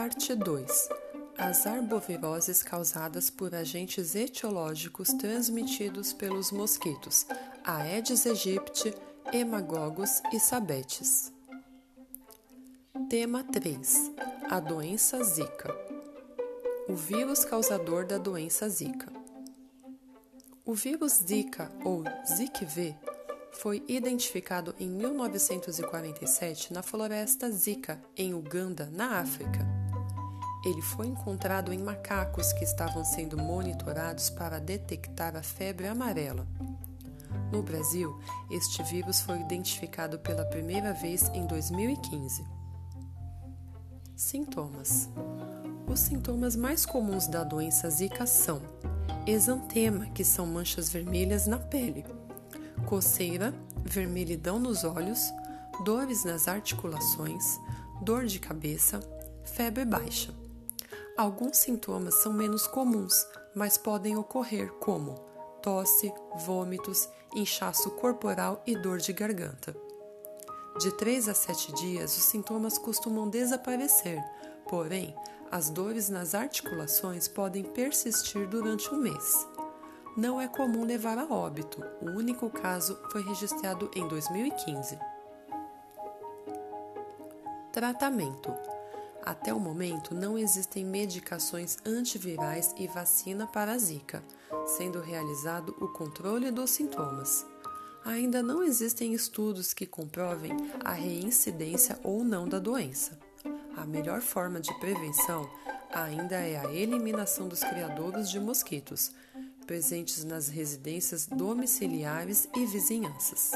Parte 2 As arboviroses causadas por agentes etiológicos transmitidos pelos mosquitos Aedes aegypti, Hemagogos e Sabetes. Tema 3 A doença Zika O vírus causador da doença Zika. O vírus Zika ou ZIKV foi identificado em 1947 na floresta Zika, em Uganda, na África. Ele foi encontrado em macacos que estavam sendo monitorados para detectar a febre amarela. No Brasil, este vírus foi identificado pela primeira vez em 2015. Sintomas: Os sintomas mais comuns da doença Zika são exantema, que são manchas vermelhas na pele coceira, vermelhidão nos olhos, dores nas articulações, dor de cabeça, febre baixa. Alguns sintomas são menos comuns, mas podem ocorrer, como tosse, vômitos, inchaço corporal e dor de garganta. De 3 a 7 dias, os sintomas costumam desaparecer, porém, as dores nas articulações podem persistir durante um mês não é comum levar a óbito. O único caso foi registrado em 2015. Tratamento: Até o momento não existem medicações antivirais e vacina para a Zika, sendo realizado o controle dos sintomas. Ainda não existem estudos que comprovem a reincidência ou não da doença. A melhor forma de prevenção ainda é a eliminação dos criadouros de mosquitos, presentes nas residências domiciliares e vizinhanças.